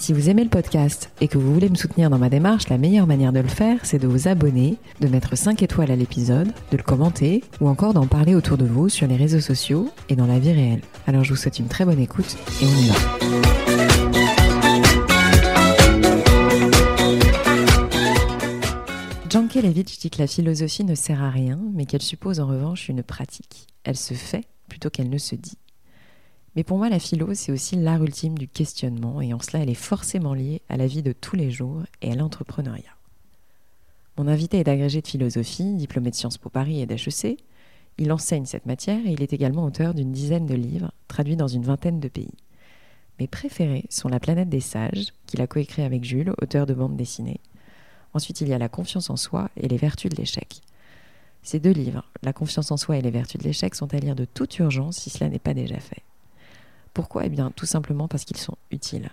Si vous aimez le podcast et que vous voulez me soutenir dans ma démarche, la meilleure manière de le faire, c'est de vous abonner, de mettre 5 étoiles à l'épisode, de le commenter ou encore d'en parler autour de vous sur les réseaux sociaux et dans la vie réelle. Alors je vous souhaite une très bonne écoute et on y va. Jankelevitch dit que la philosophie ne sert à rien, mais qu'elle suppose en revanche une pratique. Elle se fait plutôt qu'elle ne se dit. Mais pour moi, la philo, c'est aussi l'art ultime du questionnement, et en cela, elle est forcément liée à la vie de tous les jours et à l'entrepreneuriat. Mon invité est agrégé de philosophie, diplômé de Sciences Po Paris et d'HEC. Il enseigne cette matière et il est également auteur d'une dizaine de livres, traduits dans une vingtaine de pays. Mes préférés sont La planète des sages, qu'il a coécrit avec Jules, auteur de bande dessinée. Ensuite, il y a La confiance en soi et Les vertus de l'échec. Ces deux livres, La confiance en soi et Les vertus de l'échec, sont à lire de toute urgence si cela n'est pas déjà fait. Pourquoi? Eh bien, tout simplement parce qu'ils sont utiles.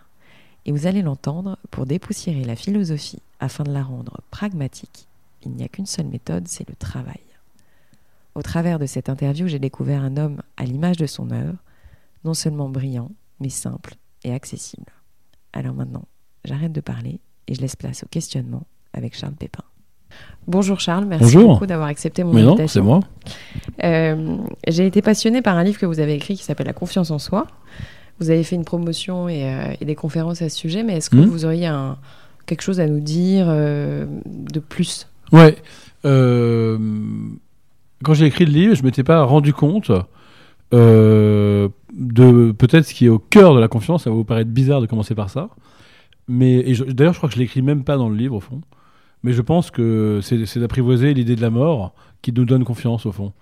Et vous allez l'entendre, pour dépoussiérer la philosophie afin de la rendre pragmatique, il n'y a qu'une seule méthode, c'est le travail. Au travers de cette interview, j'ai découvert un homme à l'image de son œuvre, non seulement brillant, mais simple et accessible. Alors maintenant, j'arrête de parler et je laisse place au questionnement avec Charles Pépin. Bonjour Charles, merci beaucoup d'avoir accepté mon Mais invitation. non, c'est moi. Euh, J'ai été passionnée par un livre que vous avez écrit qui s'appelle La confiance en soi. Vous avez fait une promotion et, euh, et des conférences à ce sujet, mais est-ce que Mhm. vous auriez un, quelque chose à nous dire euh, de plus? Ouais. euh, quand j'ai écrit le livre, je m'étais pas rendu compte de peut-être ce qui est au cœur de la confiance. Ça va vous paraître bizarre de commencer par ça. Mais d'ailleurs, je crois que je l'écris même pas dans le livre au fond. Mais je pense que c'est d'apprivoiser l'idée de la mort qui nous donne confiance au fond.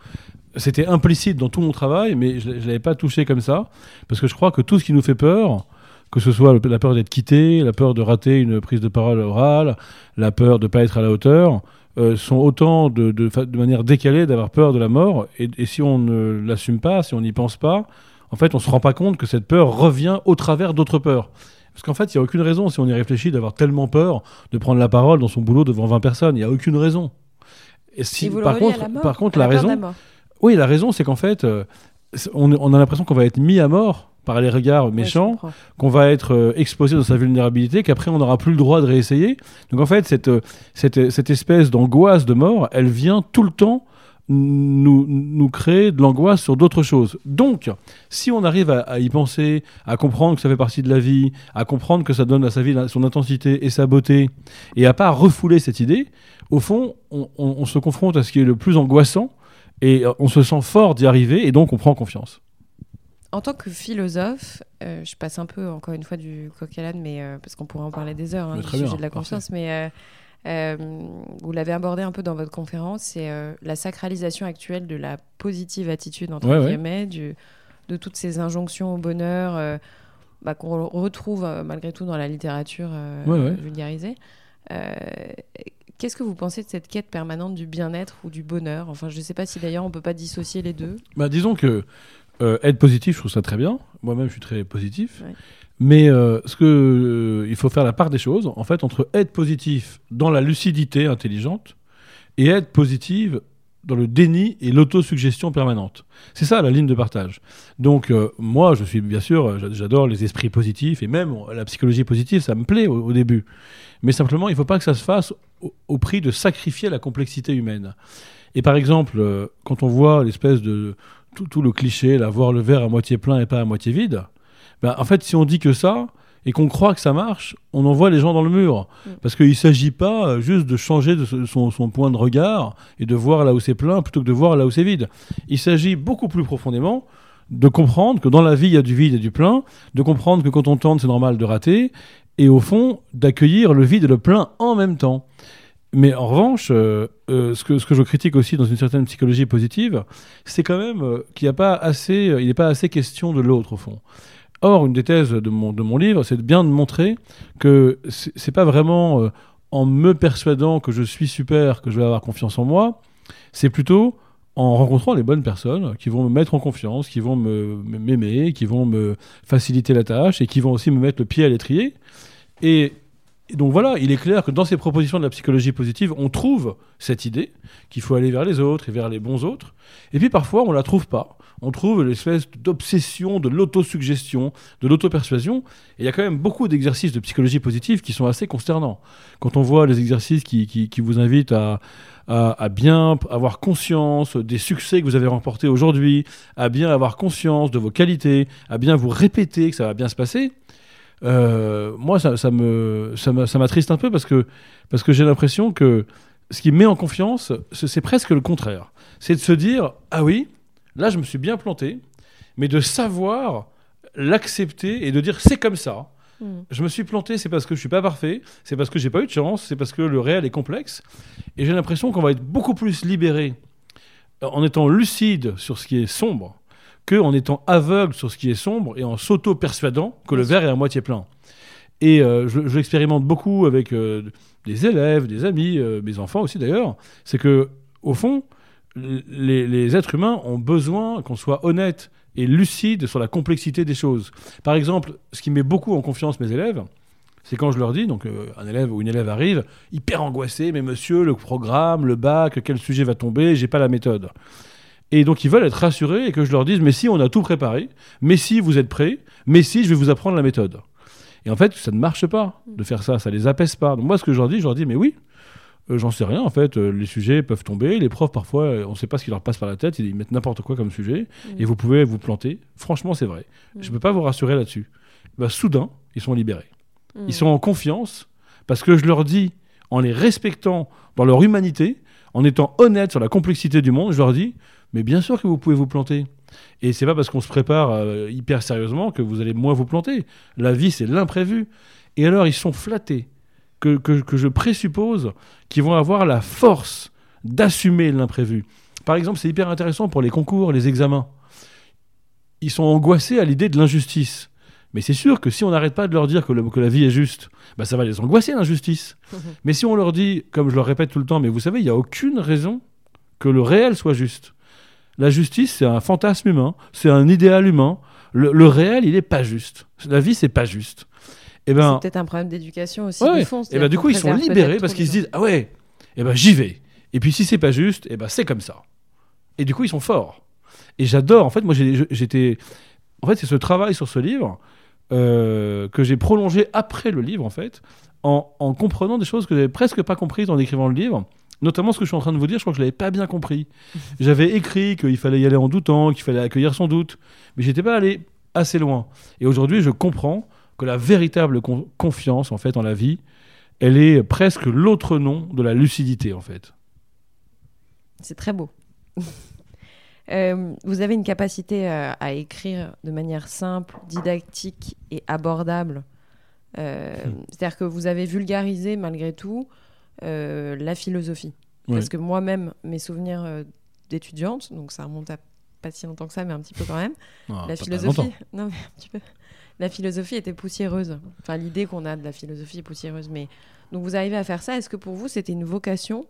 C'était implicite dans tout mon travail, mais je ne l'avais pas touché comme ça. Parce que je crois que tout ce qui nous fait peur, que ce soit la peur d'être quitté, la peur de rater une prise de parole orale, la peur de ne pas être à la hauteur, euh, sont autant de, de, de manière décalée d'avoir peur de la mort. Et, et si on ne l'assume pas, si on n'y pense pas, en fait, on ne se rend pas compte que cette peur revient au travers d'autres peurs. Parce qu'en fait, il n'y a aucune raison, si on y réfléchit, d'avoir tellement peur de prendre la parole dans son boulot devant 20 personnes. Il n'y a aucune raison. Et si, Et vous par, contre, la mort, par contre, la, raison, oui, la raison, c'est qu'en fait, euh, on, on a l'impression qu'on va être mis à mort par les regards méchants, qu'on va être euh, exposé dans sa vulnérabilité, qu'après on n'aura plus le droit de réessayer. Donc en fait, cette, euh, cette, cette espèce d'angoisse de mort, elle vient tout le temps nous, nous créer de l'angoisse sur d'autres choses. Donc, si on arrive à, à y penser, à comprendre que ça fait partie de la vie, à comprendre que ça donne à sa vie son intensité et sa beauté, et à pas refouler cette idée, au fond, on, on- on se confronte à ce qui est le plus angoissant, et euh, on se sent fort d'y arriver, et donc on prend confiance. En tant que philosophe, euh, je passe un peu encore une fois du coq à l'âne, mais euh, parce qu'on pourrait en parler des heures, hein, du sujet de la confiance, mais euh, euh, vous l'avez abordé un peu dans votre conférence, c'est euh, la sacralisation actuelle de la positive attitude entre Ouais, ouais. guillemets, du- de toutes ces injonctions au bonheur euh, bah, qu'on retrouve malgré tout dans la littérature Ouais, vulgarisée. Qu'est-ce que vous pensez de cette quête permanente du bien-être ou du bonheur? Enfin, je ne sais pas si d'ailleurs on peut pas dissocier les deux. Bah, disons que être positif, je trouve ça très bien. Moi-même, je suis très positif. Mais euh, que euh, il faut faire la part des choses, en fait, entre être positif dans la lucidité intelligente et être positive dans le déni et l'autosuggestion permanente. C'est ça la ligne de partage. Donc euh, moi, je suis bien sûr, j'a- j'adore les esprits positifs et même la psychologie positive, ça me plaît au, début. Mais simplement, il ne faut pas que ça se fasse au, prix de sacrifier la complexité humaine. Et par exemple, quand on voit l'espèce de tout, tout le cliché, là, voir le verre à moitié plein et pas à moitié vide, ben, en fait, si on dit que ça et qu'on croit que ça marche, on envoie les gens dans le mur. Mm. Parce qu'il ne s'agit pas euh, juste de changer de son, son point de regard et de voir là où c'est plein plutôt que de voir là où c'est vide. Il s'agit beaucoup plus profondément de comprendre que dans la vie, il y a du vide et du plein, de comprendre que quand on tente, c'est normal de rater, et au fond, d'accueillir le vide et le plein en même temps. Mais en revanche, euh, euh, ce, que, ce que je critique aussi dans une certaine psychologie positive, c'est quand même qu'il n'y a pas assez, il n'est pas assez question de l'autre au fond. Or, une des thèses de mon, livre, c'est bien de montrer que c'est pas vraiment euh, en me persuadant que je suis super que je vais avoir confiance en moi, c'est plutôt en rencontrant les bonnes personnes qui vont me mettre en confiance, qui vont me- m'aimer, qui vont me faciliter la tâche et qui vont aussi me mettre le pied à l'étrier. Et, et donc voilà, il est clair que dans ces propositions de la psychologie positive, on trouve cette idée qu'il faut aller vers les autres et vers les bons autres. Et puis parfois, on la trouve pas. On trouve l'espèce d'obsession de l'autosuggestion, de l'auto-persuasion. Et il y a quand même beaucoup d'exercices de psychologie positive qui sont assez consternants. Quand on voit les exercices qui, qui- vous invitent à, à, bien avoir conscience des succès que vous avez remportés aujourd'hui, à bien avoir conscience de vos qualités, à bien vous répéter que ça va bien se passer, euh, moi, ça, ça me, ça m'attriste un peu parce que, parce que j'ai l'impression que ce qui me met en confiance, c'est presque le contraire. C'est de se dire, ah oui, là, je me suis bien planté, mais de savoir l'accepter et de dire, c'est comme ça. Mm. Je me suis planté, c'est parce que je suis pas parfait, c'est parce que j'ai pas eu de chance, c'est parce que le réel est complexe. Et j'ai l'impression qu'on va être beaucoup plus libéré euh, en étant lucide sur ce qui est sombre que en étant aveugle sur ce qui est sombre et en s'auto-persuadant que le verre est à moitié plein. Et euh, je, je l'expérimente beaucoup avec euh, des élèves, des amis, euh, mes enfants aussi d'ailleurs. C'est que, au fond, les, êtres humains ont besoin qu'on soit honnête et lucide sur la complexité des choses. Par exemple, ce qui met beaucoup en confiance mes élèves, c'est quand je leur dis, donc euh, un élève ou une élève arrive, hyper angoissé, mais monsieur, le programme, le bac, quel sujet va tomber, j'ai pas la méthode. Et donc ils veulent être rassurés et que je leur dise, mais si on a tout préparé, mais si vous êtes prêts, mais si je vais vous apprendre la méthode. Et en fait, ça ne marche pas de faire ça, ça les apaise pas. Donc moi, ce que je leur dis, je leur dis, mais oui, euh, j'en sais rien, en fait, euh, les sujets peuvent tomber, les profs, parfois, euh, on ne sait pas ce qui leur passe par la tête, ils mettent n'importe quoi comme sujet, Mm. et vous pouvez vous planter. Franchement, c'est vrai. Mm. Je ne peux pas vous rassurer là-dessus. Bah, soudain, ils sont libérés. Mm. Ils sont en confiance parce que je leur dis, en les respectant dans leur humanité, en étant honnête sur la complexité du monde, je leur dis, mais bien sûr que vous pouvez vous planter. Et c'est pas parce qu'on se prépare hyper sérieusement que vous allez moins vous planter. La vie, c'est l'imprévu. Et alors, ils sont flattés que, que, que je présuppose qu'ils vont avoir la force d'assumer l'imprévu. Par exemple, c'est hyper intéressant pour les concours, les examens. Ils sont angoissés à l'idée de l'injustice. Mais c'est sûr que si on n'arrête pas de leur dire que, le- que la vie est juste, bah ça va les angoisser l'injustice. mais si on leur dit, comme je leur répète tout le temps, mais vous savez, il n'y a aucune raison que le réel soit juste. La justice, c'est un fantasme humain, c'est un idéal humain. Le, le réel, il n'est pas juste. La vie, c'est pas juste. Et ben, C'est peut-être un problème d'éducation aussi. Ouais. du fond, et c'est-à-dire ben du coup, ils sont libérés parce qu'ils se disent ah ouais, et ben j'y vais. Et puis si c'est pas juste, et ben c'est comme ça. Et du coup, ils sont forts. Et j'adore. En fait, moi, j'étais. En fait, c'est ce travail sur ce livre euh, que j'ai prolongé après le livre, en fait, en, en comprenant des choses que j'avais presque pas comprises en écrivant le livre. Notamment ce que je suis en train de vous dire, je crois que je l'avais pas bien compris. J'avais écrit qu'il fallait y aller en doutant, qu'il fallait accueillir son doute, mais j'étais pas allé assez loin. Et aujourd'hui, je comprends que la véritable con- confiance, en fait, en la vie, elle est presque l'autre nom de la lucidité, en fait. C'est très beau. Euh, vous avez une capacité euh, à écrire de manière simple, didactique et abordable. Euh, Hmm. C'est-à-dire que vous avez vulgarisé malgré tout la philosophie. Ouais. Parce que moi-même, mes souvenirs d'étudiante, donc ça remonte à pas si longtemps que ça, mais un petit peu quand même, Ah, la philosophie, non mais un petit peu, la philosophie était poussiéreuse. Enfin, l'idée qu'on a de la philosophie est poussiéreuse. Mais donc vous arrivez à faire ça. Est-ce que pour vous c'était une vocation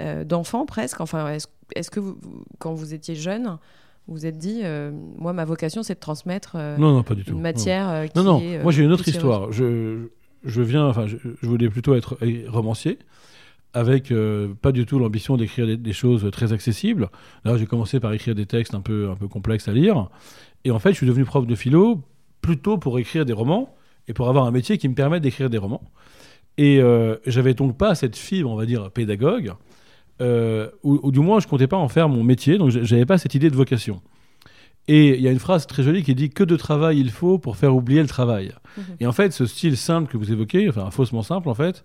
euh, d'enfant presque? Enfin, est-ce que vous- quand vous étiez jeune, vous vous êtes dit, euh, moi ma vocation c'est de transmettre euh, Non, non, pas du tout. une Non. matière qui Non, non, est, euh, moi j'ai une autre histoire. Je, je viens, enfin, je, je voulais plutôt être romancier, avec euh, pas du tout l'ambition d'écrire des, des choses très accessibles. Là, j'ai commencé par écrire des textes un peu, un peu complexes à lire. Et en fait, je suis devenu prof de philo plutôt pour écrire des romans et pour avoir un métier qui me permette d'écrire des romans. Et euh, j'avais donc pas cette fibre, on va dire, pédagogue, euh, ou, ou du moins je comptais pas en faire mon métier, donc j'avais pas cette idée de vocation. Et il y a une phrase très jolie qui dit que de travail il faut pour faire oublier le travail. Mhm. Et en fait, ce style simple que vous évoquez, enfin faussement simple en fait,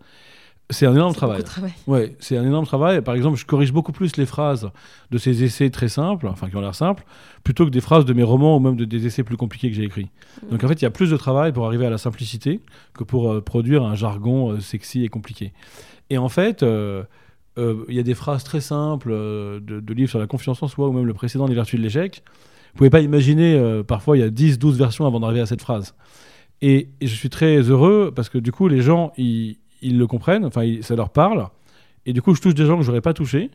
c'est un énorme travail. Ouais, c'est un énorme travail. Par exemple, je corrige beaucoup plus les phrases de ces essais très simples, enfin qui ont l'air simples, plutôt que des phrases de mes romans ou même de des essais plus compliqués que j'ai écrits. Mhm. Donc en fait, il y a plus de travail pour arriver à la simplicité que pour euh, produire un jargon euh, sexy et compliqué. Et en fait, euh, euh, il y a des phrases très simples de, de livres sur la confiance en soi ou même le précédent, Les vertus de l'échec. Vous pouvez pas imaginer, parfois il y a 10, 12 versions avant d'arriver à cette phrase. Et, et je suis très heureux parce que du coup, les gens, ils, ils le comprennent, enfin, ils- ça leur parle. Et du coup, je touche des gens que j'aurais pas touchés.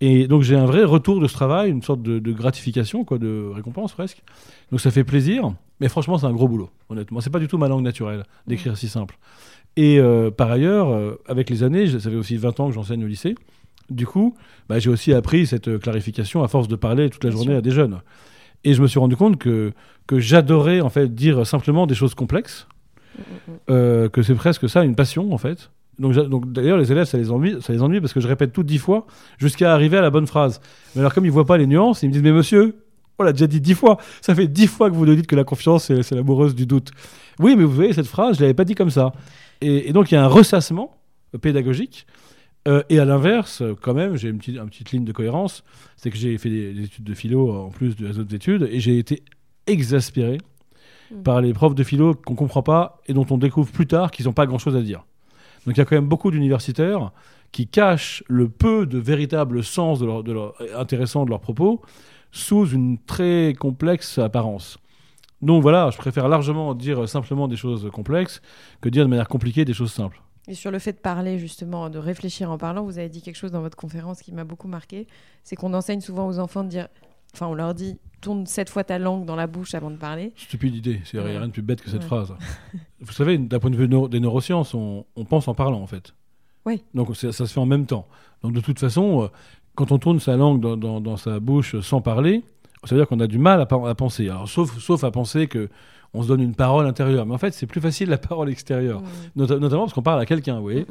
Et donc j'ai un vrai retour de ce travail, une sorte de, de gratification, quoi, de récompense presque. Donc ça fait plaisir, mais franchement c'est un gros boulot, honnêtement. C'est pas du tout ma langue naturelle d'écrire si simple. Et euh, par ailleurs, euh, avec les années, ça fait aussi 20 ans que j'enseigne au lycée, du coup, bah, j'ai aussi appris cette euh, clarification à force de parler toute la Bien journée sûr. à des jeunes. Et je me suis rendu compte que, que j'adorais en fait dire simplement des choses complexes. Euh, que c'est presque ça une passion en fait. Donc, d'ailleurs les élèves ça les ennuie, ça les parce que je répète tout dix fois jusqu'à arriver à la bonne phrase. Mais alors comme ils voient pas les nuances, ils me disent mais monsieur, on l'a déjà dit dix fois. Ça fait dix fois que vous nous dites que la confiance c'est l'amoureuse du doute. Oui mais vous voyez cette phrase je l'avais pas dit comme ça. Et, donc il y a un ressassement euh, pédagogique. Euh, et à l'inverse, quand même, j'ai une petite, une petite ligne de cohérence, c'est que j'ai fait des, des études de philo en plus des autres études, et j'ai été exaspéré Mm. par les profs de philo qu'on comprend pas et dont on découvre plus tard qu'ils n'ont pas grand-chose à dire. Donc il y a quand même beaucoup d'universitaires qui cachent le peu de véritable sens de leur, de leur- intéressant de leurs propos sous une très complexe apparence. Donc voilà, je préfère largement dire simplement des choses complexes que dire de manière compliquée des choses simples. Et sur le fait de parler, justement, de réfléchir en parlant, vous avez dit quelque chose dans votre conférence qui m'a beaucoup marqué. C'est qu'on enseigne souvent aux enfants de dire. Enfin, on leur dit tourne sept fois ta langue dans la bouche avant de parler. Stupide idée, il n'y a rien de plus bête que cette Ouais. phrase. Vous savez, d'un point de vue des neurosciences, on, on pense en parlant en fait. Oui. Donc ça se fait en même temps. Donc de toute façon, euh, quand on tourne sa langue dans, dans- dans sa bouche sans parler, ça veut dire qu'on a du mal à, penser. Alors sauf, sauf à penser que on se donne une parole intérieure. Mais en fait, c'est plus facile la parole extérieure. Mm. Nota- notamment parce qu'on parle à quelqu'un, vous voyez.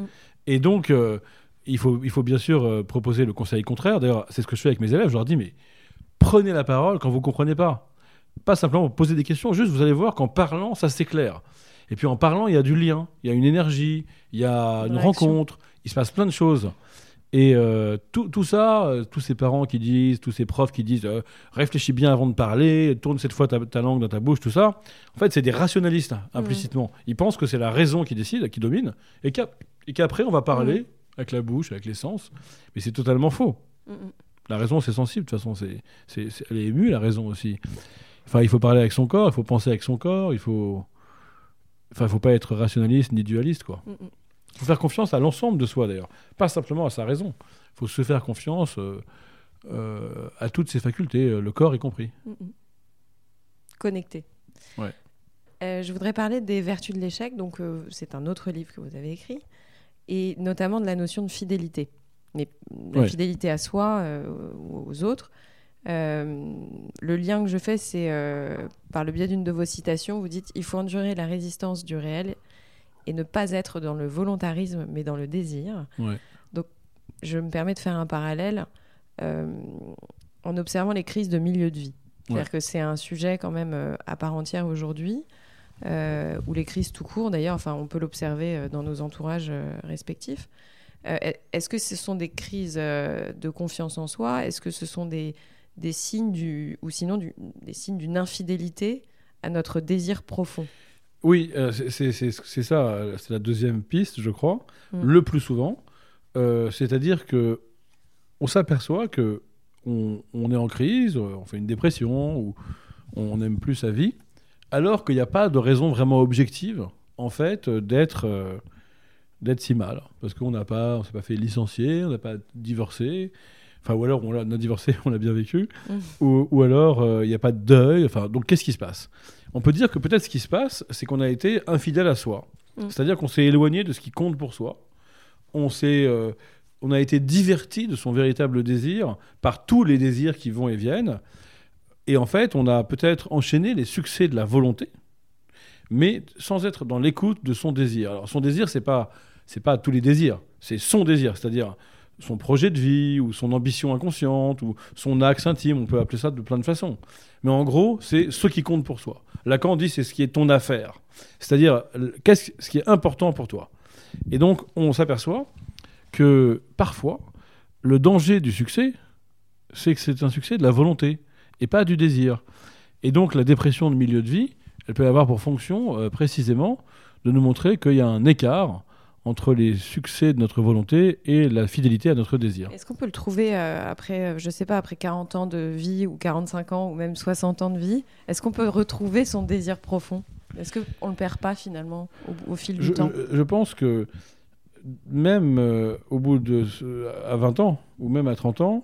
Et donc, euh, il, faut, il faut bien sûr euh, proposer le conseil contraire. D'ailleurs, c'est ce que je fais avec mes élèves. Je leur dis, mais prenez la parole quand vous ne comprenez pas. Pas simplement poser des questions, juste vous allez voir qu'en parlant, ça s'éclaire. Et puis en parlant, il y a du lien, il y a une énergie, il y a Une rencontre, il se passe plein de choses. Et euh, tout, tout ça, euh, tous ces parents qui disent, tous ces profs qui disent euh, réfléchis bien avant de parler, tourne cette fois ta, ta langue dans ta bouche, tout ça, en fait, c'est des rationalistes, implicitement. Ils pensent que c'est la raison qui décide, qui domine, et qu'après, on va parler avec la bouche, avec les sens. Mais c'est totalement faux. Mm, mm. La raison, c'est sensible, de toute façon. C'est, c'est, c'est- elle est émue, la raison aussi. Enfin, il faut parler avec son corps, il faut penser avec son corps, il faut. Enfin, il faut pas être rationaliste ni dualiste, quoi. Mm, mm. Il faut faire confiance à l'ensemble de soi, d'ailleurs. Pas simplement à sa raison. Il faut se faire confiance euh, euh, à toutes ses facultés, euh, le corps y compris. Mm. Connecté. Ouais. Euh, je voudrais parler des vertus de l'échec. Donc, c'est un autre livre que vous avez écrit, et notamment de la notion de fidélité. Mais la Ouais. fidélité à soi euh, ou aux autres. Euh, le lien que je fais, c'est euh, par le biais d'une de vos citations. Vous dites il faut endurer la résistance du réel et ne pas être dans le volontarisme, mais dans le désir. Ouais. Donc, je me permets de faire un parallèle en observant les crises de milieu de vie. C'est-à-dire Ouais. que c'est un sujet quand même euh, à part entière aujourd'hui, euh, ou les crises tout court d'ailleurs, enfin on peut l'observer euh, dans nos entourages respectifs. Euh, est- Est-ce que ce sont des crises euh, de confiance en soi? Est-ce que ce sont des, des signes du, ou sinon du- des signes d'une infidélité à notre désir profond? Oui, euh, c'est, ça, c'est la deuxième piste, je crois, Mm. le plus souvent. Euh, c'est-à-dire que on s'aperçoit que on, on est en crise, on fait une dépression ou on n'aime plus sa vie, alors qu'il n'y a pas de raison vraiment objective, en fait, d'être euh, d'être si mal, parce qu'on n'a pas, on s'est pas fait licencier, on n'a pas divorcé, enfin ou alors on a, on a divorcé, on l'a bien vécu, Mm. ou, ou alors euh, il n'y a pas de deuil, enfin donc qu'est-ce qui se passe? On peut dire que peut-être ce qui se passe, c'est qu'on a été infidèle à soi, Mm. c'est-à-dire qu'on s'est éloigné de ce qui compte pour soi, on s'est euh, on a été diverti de son véritable désir par tous les désirs qui vont et viennent. Et en fait, on a peut-être enchaîné les succès de la volonté, mais sans être dans l'écoute de son désir. Alors, son désir, c'est pas c'est pas tous les désirs, c'est son désir, c'est-à-dire son projet de vie ou son ambition inconsciente ou son axe intime, on peut appeler ça de plein de façons. Mais en gros, c'est ce qui compte pour soi. Lacan dit c'est ce qui est ton affaire, c'est-à-dire qu'est-ce ce qui est important pour toi. Et donc, on s'aperçoit que parfois, le danger du succès, c'est que c'est un succès de la volonté et pas du désir. Et donc, la dépression de milieu de vie, elle peut avoir pour fonction euh, précisément de nous montrer qu'il y a un écart entre les succès de notre volonté et la fidélité à notre désir. Est-ce qu'on peut le trouver euh, après, euh, je sais pas, après 40 ans de vie ou 45 ans ou même 60 ans de vie Est-ce qu'on peut retrouver son désir profond? Est-ce qu'on le perd pas finalement au, au fil du Je, temps? je- je pense que même euh, au bout de à 20 ans ou même à 30 ans,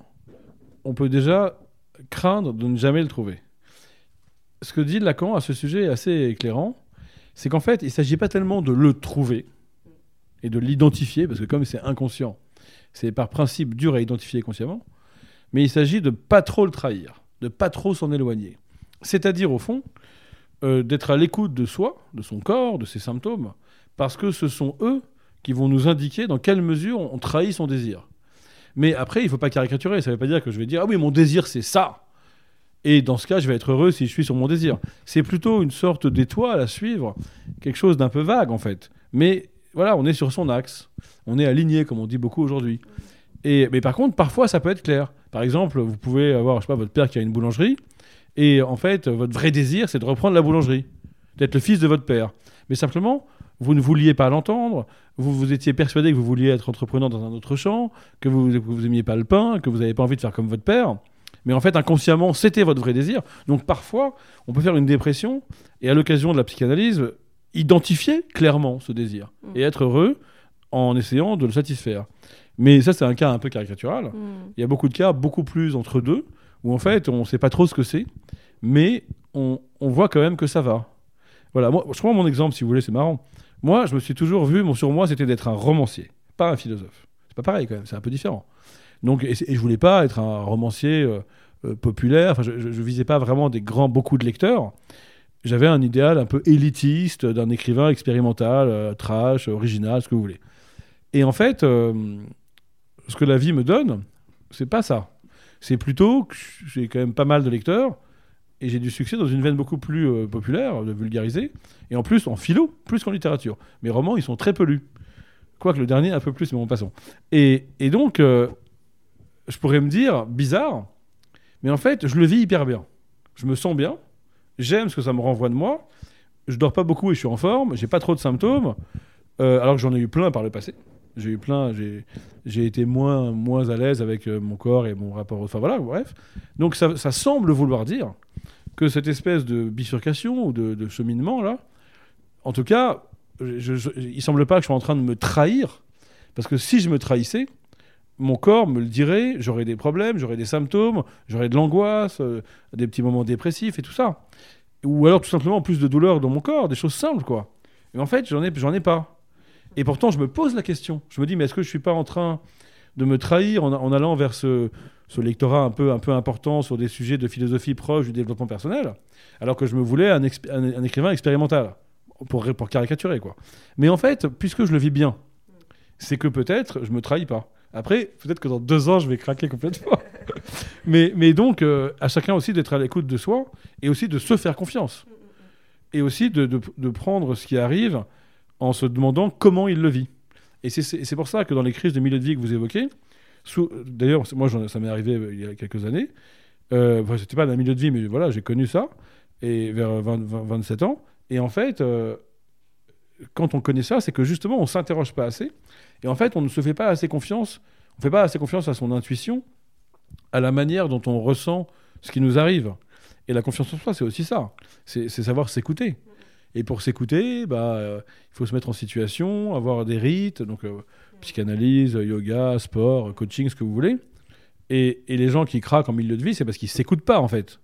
on peut déjà craindre de ne jamais le trouver. Ce que dit Lacan à ce sujet est assez éclairant. C'est qu'en fait, il ne s'agit pas tellement de le trouver et de l'identifier, parce que comme c'est inconscient, c'est par principe dur à identifier consciemment, mais il s'agit de pas trop le trahir, de pas trop s'en éloigner. C'est-à-dire, au fond, euh, d'être à l'écoute de soi, de son corps, de ses symptômes, parce que ce sont eux qui vont nous indiquer dans quelle mesure on trahit son désir. Mais après, il ne faut pas caricaturer. Ça ne veut pas dire que je vais dire Ah oui, mon désir, c'est ça. Et dans ce cas, je vais être heureux si je suis sur mon désir. C'est plutôt une sorte d'étoile à suivre, quelque chose d'un peu vague en fait. Mais voilà, on est sur son axe. On est aligné, comme on dit beaucoup aujourd'hui. Et, mais par contre, parfois, ça peut être clair. Par exemple, vous pouvez avoir, je sais pas, votre père qui a une boulangerie. Et en fait, votre vrai désir, c'est de reprendre la boulangerie. D'être le fils de votre père. Mais simplement, vous ne vouliez pas l'entendre, vous, vous étiez persuadé que vous vouliez être entrepreneur dans un autre champ, que vous n'aimiez pas le pain, que vous n'avez pas envie de faire comme votre père. Mais en fait, inconsciemment, c'était votre vrai désir. Donc parfois, on peut faire une dépression et à l'occasion de la psychanalyse, identifier clairement ce désir Mm. et être heureux en essayant de le satisfaire. Mais ça, c'est un cas un peu caricatural. Mm. Il y a beaucoup de cas, beaucoup plus entre deux, où en fait, on ne sait pas trop ce que c'est, mais on, on voit quand même que ça va. Voilà, moi, je prends mon exemple, si vous voulez, c'est marrant. Moi, je me suis toujours vu, mon sur moi, c'était d'être un romancier, pas un philosophe. C'est pas pareil quand même, c'est un peu différent. Donc, et, et je voulais pas être un romancier euh, euh, populaire. Enfin, je, je visais pas vraiment des grands, beaucoup de lecteurs. J'avais un idéal un peu élitiste d'un écrivain expérimental, euh, trash, original, ce que vous voulez. Et en fait, euh, ce que la vie me donne, c'est pas ça. C'est plutôt que j'ai quand même pas mal de lecteurs et j'ai du succès dans une veine beaucoup plus euh, populaire, de vulgariser, et en plus en philo, plus qu'en littérature. Mes romans, ils sont très peu lus. Quoique le dernier, un peu plus, mais bon, passons. Et, et donc, je pourrais me dire, bizarre, mais en fait, je le vis hyper bien. Je me sens bien, j'aime ce que ça me renvoie de moi, je dors pas beaucoup et je suis en forme, j'ai pas trop de symptômes, euh, alors que j'en ai eu plein par le passé. J'ai eu plein, j'ai, été moins, moins à l'aise avec euh, mon corps et mon rapport. Enfin voilà, bref. Donc ça, semble vouloir dire que cette espèce de bifurcation ou de, de cheminement là, en tout cas, je, je- il semble pas que je sois en train de me trahir, parce que si je me trahissais, mon corps me le dirait, j'aurais des problèmes, j'aurais des symptômes, j'aurais de l'angoisse, euh, des petits moments dépressifs et tout ça. Ou alors tout simplement plus de douleur dans mon corps, des choses simples quoi. Et en fait, j'en ai, ai pas. Et pourtant, je me pose la question. Je me dis, mais est-ce que je suis pas en train de me trahir en, allant vers ce, lectorat un peu, un peu important sur des sujets de philosophie proche du développement personnel, alors que je me voulais un, écrivain expérimental, pour, pour caricaturer quoi. Mais en fait, puisque je le vis bien, c'est que peut-être je me trahis pas. Après, peut-être que dans deux ans, je vais craquer complètement. mais, mais donc, euh, à chacun aussi d'être à l'écoute de soi et aussi de se faire confiance. Et aussi de, de- de prendre ce qui arrive en se demandant comment il le vit. Et c'est- pour ça que dans les crises de milieu de vie que vous évoquez, d'ailleurs, moi, ça m'est arrivé euh, il y a quelques années. Euh, enfin, c'était pas dans un milieu de vie, mais voilà, j'ai connu ça, et vers 20 20 27 ans. Et en fait, euh, quand on connaît ça, c'est que justement, on s'interroge pas assez. Et en fait, on ne se fait pas assez confiance. On fait pas assez confiance à son intuition, à la manière dont on ressent ce qui nous arrive. Et la confiance en soi, c'est aussi ça. C'est savoir s'écouter. Et pour s'écouter, bah, il faut se mettre en situation, avoir des rites, donc euh, psychanalyse, yoga, sport, coaching, ce que vous voulez. Et, et les gens qui craquent en milieu de vie, c'est parce qu'ils s'écoutent pas en fait.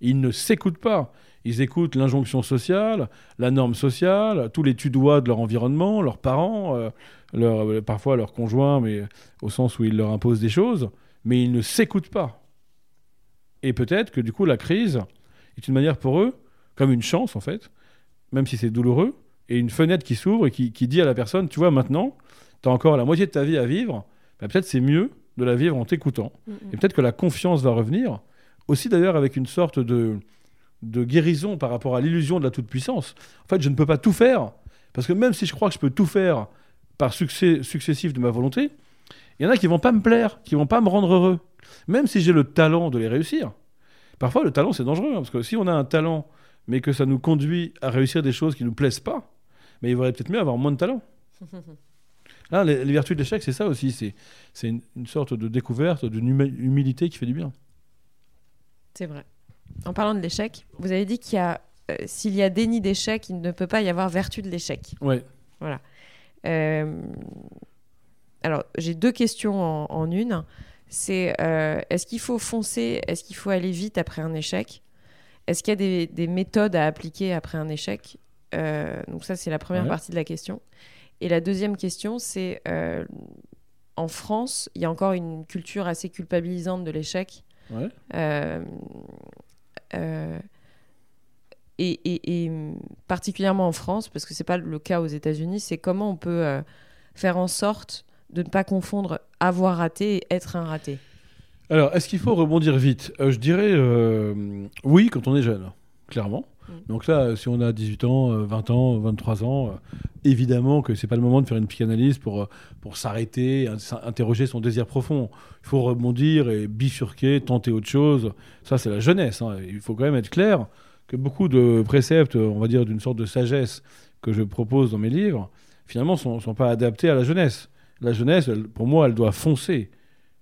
Ils ne s'écoutent pas. Ils écoutent l'injonction sociale, la norme sociale, tous les tudois de leur environnement, leurs parents, euh, leur- euh, parfois leurs conjoints, mais au sens où ils leur imposent des choses, mais ils ne s'écoutent pas. Et peut-être que du coup, la crise est une manière pour eux, comme une chance en fait, même si c'est douloureux, et une fenêtre qui s'ouvre et qui, qui dit à la personne, tu vois, maintenant, tu as encore la moitié de ta vie à vivre, bah, peut-être c'est mieux de la vivre en t'écoutant. Mm, Et peut-être que la confiance va revenir, aussi d'ailleurs avec une sorte de, de guérison par rapport à l'illusion de la toute-puissance. En fait, je ne peux pas tout faire, parce que même si je crois que je peux tout faire par succès successif de ma volonté, il y en a qui vont pas me plaire, qui vont pas me rendre heureux, même si j'ai le talent de les réussir. Parfois, le talent, c'est dangereux, hein, parce que si on a un talent, mais que ça nous conduit à réussir des choses qui nous plaisent pas, mais il vaudrait peut-être mieux avoir moins de talent. Là, les, les vertus de l'échec, c'est ça aussi. C'est, une, une sorte de découverte, d'une humilité qui fait du bien. C'est vrai. En parlant de l'échec, vous avez dit qu'il y a, euh, s'il y a déni d'échec, il ne peut pas y avoir vertu de l'échec. Ouais. Euh, alors, j'ai deux questions en, en une. C'est euh, est-ce qu'il faut foncer? Est-ce qu'il faut aller vite après un échec? Est-ce qu'il y a des, des méthodes à appliquer après un échec? Donc ça, c'est la première Ouais. partie de la question. Et la deuxième question, c'est en France, il y a encore une culture assez culpabilisante de l'échec. Ouais. Euh, euh, et, particulièrement en France, parce que c'est pas le cas aux États-Unis, c'est comment on peut euh, faire en sorte de ne pas confondre avoir raté et être un raté. Alors, est-ce qu'il faut rebondir vite? Euh, Je dirais oui quand on est jeune, clairement. Mm. Donc là, si on a 18 ans, euh, 20 ans, 23 ans, euh, évidemment que c'est pas le moment de faire une psychanalyse pour, euh, pour s'arrêter, interroger son désir profond. Il faut rebondir et bifurquer, tenter autre chose. Ça, c'est la jeunesse. hein. Il faut quand même être clair que beaucoup de préceptes, on va dire d'une sorte de sagesse que je propose dans mes livres, finalement, ne sont, pas adaptés à la jeunesse. La jeunesse, pour moi, elle doit foncer.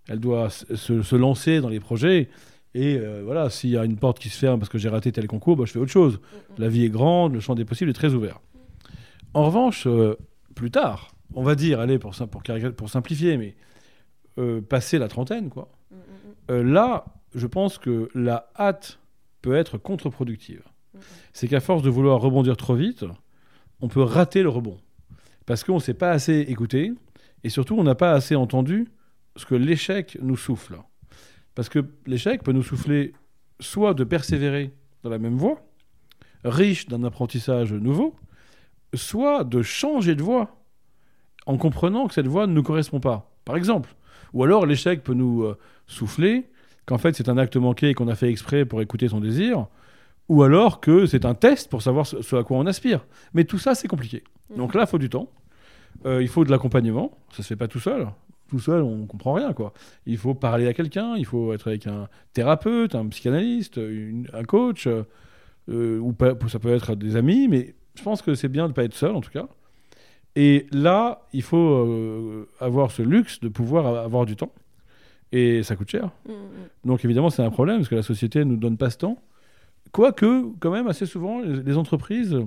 Elle doit se lancer dans les projets. Et euh, voilà, s'il y a une porte qui se ferme parce que j'ai raté tel concours, bah, je fais autre chose. La vie est grande, le champ des possibles est très ouvert. En revanche, euh, plus tard, on va dire, allez, pour, simplifier, mais euh, passer la trentaine, quoi. là, je pense que la hâte peut être contre-productive. C'est qu'à force de vouloir rebondir trop vite, on peut rater le rebond. Parce qu'on ne s'est pas assez écouté, et surtout, on n'a pas assez entendu ce que l'échec nous souffle. Parce que l'échec peut nous souffler soit de persévérer dans la même voie, riche d'un apprentissage nouveau, soit de changer de voie en comprenant que cette voie ne nous correspond pas. Par exemple. Ou alors l'échec peut nous euh, souffler qu'en fait c'est un acte manqué et qu'on a fait exprès pour écouter son désir, ou alors que c'est un test pour savoir ce, ce à quoi on aspire. Mais tout ça c'est compliqué. Donc là il faut du temps, Euh, il faut de l'accompagnement, ça se fait pas tout seul. Tout seul on comprend rien quoi. Il faut parler à quelqu'un, il faut être avec un thérapeute, un psychanalyste, une- un coach, euh, ou pas, ça peut être des amis, mais je pense que c'est bien de ne pas être seul en tout cas. Et là, il faut euh, avoir ce luxe de pouvoir avoir du temps. Et ça coûte cher. Donc évidemment, c'est un problème parce que la société ne nous donne pas ce temps. Quoique, quand même, assez souvent, les, les entreprises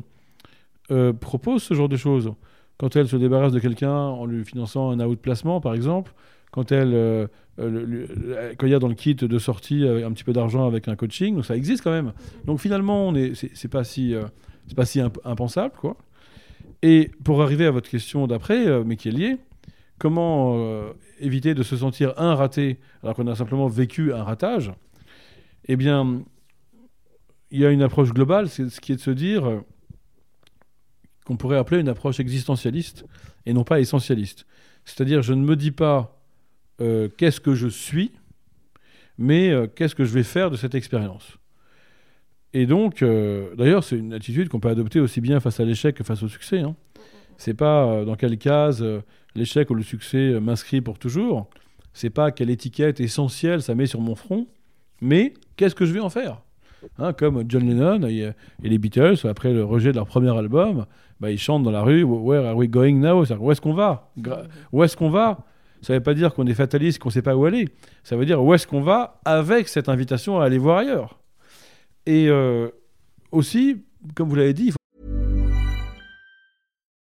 euh, proposent ce genre de choses. Quand elles se débarrassent de quelqu'un en lui finançant un outplacement, par exemple, quand, elles, euh, euh, le- quand il y a dans le kit de sortie euh, un petit peu d'argent avec un coaching, donc ça existe quand même. Donc finalement, on est, c'est, pas si, euh, c'est pas si imp- impensable, quoi. Et pour arriver à votre question d'après, euh, mais qui est liée, comment euh, éviter de se sentir un raté alors qu'on a simplement vécu un ratage Eh bien, il y a une approche globale, c'est ce qui est de se dire euh, qu'on pourrait appeler une approche existentialiste et non pas essentialiste. C'est-à-dire, je ne me dis pas euh, qu'est-ce que je suis, mais euh, qu'est-ce que je vais faire de cette expérience. Et donc, euh, d'ailleurs, c'est une attitude qu'on peut adopter aussi bien face à l'échec que face au succès. Hein. C'est pas dans quelle case l'échec ou le succès m'inscrit pour toujours. C'est pas quelle étiquette essentielle ça met sur mon front, mais qu'est-ce que je vais en faire? Hein, Comme John Lennon et, les Beatles, après le rejet de leur premier album, bah, ils chantent dans la rue Where are we going now? C'est-à-dire, Où est-ce qu'on va Où est-ce qu'on va Ça ne veut pas dire qu'on est fataliste, qu'on ne sait pas où aller. Ça veut dire où est-ce qu'on va avec cette invitation à aller voir ailleurs? Et euh, aussi, comme vous l'avez dit, il faut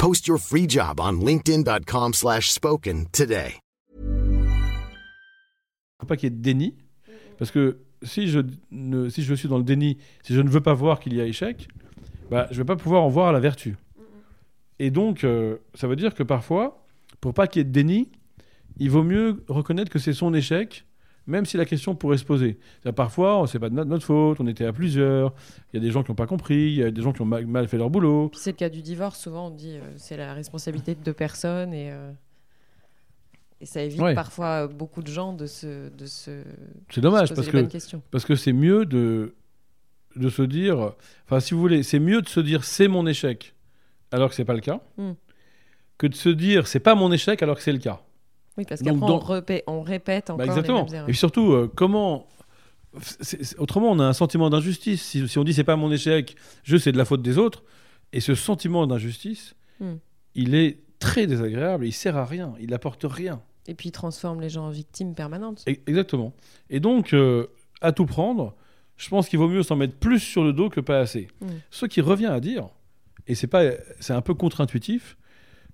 Post your free job on linkedin.com/spoken slash spoken today. faut pas qu'il y ait de déni. Parce que si je, ne, si je suis dans le déni, si je ne veux pas voir qu'il y a échec, bah, je ne vais pas pouvoir en voir la vertu. Et donc, euh, ça veut dire que parfois, pour pas qu'il y ait de déni, il vaut mieux reconnaître que c'est son échec, même si la question pourrait se poser. Parfois, c'est pas de notre, notre faute, on était à plusieurs, il y a des gens qui n'ont pas compris, il y a des gens qui ont mal, mal fait leur boulot. C'est le cas du divorce, souvent on dit euh, c'est la responsabilité de deux personnes et, euh, et ça évite Ouais. parfois beaucoup de gens de se, de se, C'est dommage se poser parce les que bonnes questions. Parce que c'est mieux de, de se dire. Enfin, si vous voulez, c'est mieux de se dire c'est mon échec alors que c'est pas le cas, Hmm. que de se dire c'est pas mon échec alors que c'est le cas. Oui, parce qu'après dans- on, répète encore Bah, les exactement. mêmes. Et surtout, euh, comment autrement, on a un sentiment d'injustice. Si, si on dit c'est pas mon échec, je c'est de la faute des autres, et ce sentiment d'injustice, Hmm. il est très désagréable, il sert à rien, il apporte rien. Et puis il transforme les gens en victimes permanentes. E- Exactement. Et donc, euh, à tout prendre, je pense qu'il vaut mieux s'en mettre plus sur le dos que pas assez. Mm. Ce qui revient à dire, et c'est pas, c'est un peu contre-intuitif,